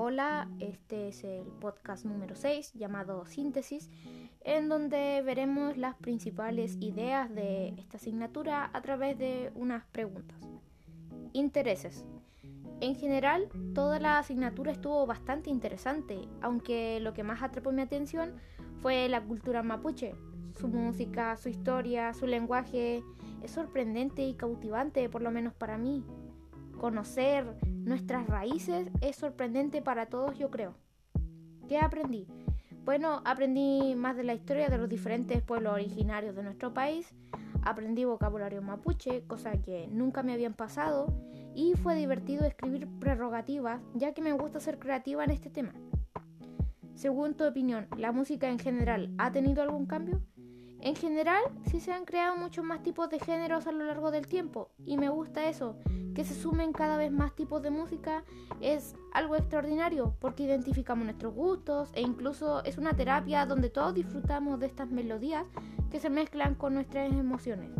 Hola, este es el podcast número 6 llamado Síntesis, en donde veremos las principales ideas de esta asignatura a través de unas preguntas. Intereses. En general, toda la asignatura estuvo bastante interesante, aunque lo que más atrapó mi atención fue la cultura mapuche. Su música, su historia, su lenguaje es sorprendente y cautivante, por lo menos para mí. Conocer nuestras raíces es sorprendente para todos, yo creo. ¿Qué aprendí? Bueno, aprendí más de la historia de los diferentes pueblos originarios de nuestro país, aprendí vocabulario mapuche, cosa que nunca me habían pasado, y fue divertido escribir prerrogativas, ya que me gusta ser creativa en este tema. Según tu opinión, ¿la música en general ha tenido algún cambio? En general, sí se han creado muchos más tipos de géneros a lo largo del tiempo, y me gusta eso, que se sumen cada vez más tipos de música es algo extraordinario, porque identificamos nuestros gustos e incluso es una terapia donde todos disfrutamos de estas melodías que se mezclan con nuestras emociones.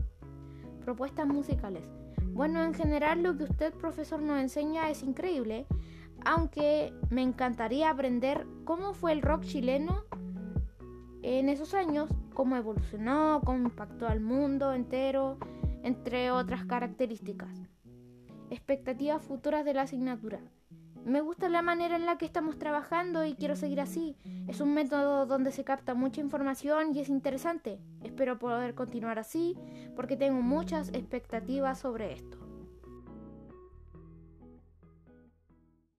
Propuestas musicales. Bueno, en general lo que usted, profesor, nos enseña es increíble, aunque me encantaría aprender cómo fue el rock chileno en esos años, cómo evolucionó, cómo impactó al mundo entero, entre otras características. Expectativas futuras de la asignatura. Me gusta la manera en la que estamos trabajando y quiero seguir así. Es un método donde se capta mucha información y es interesante. Espero poder continuar así porque tengo muchas expectativas sobre esto.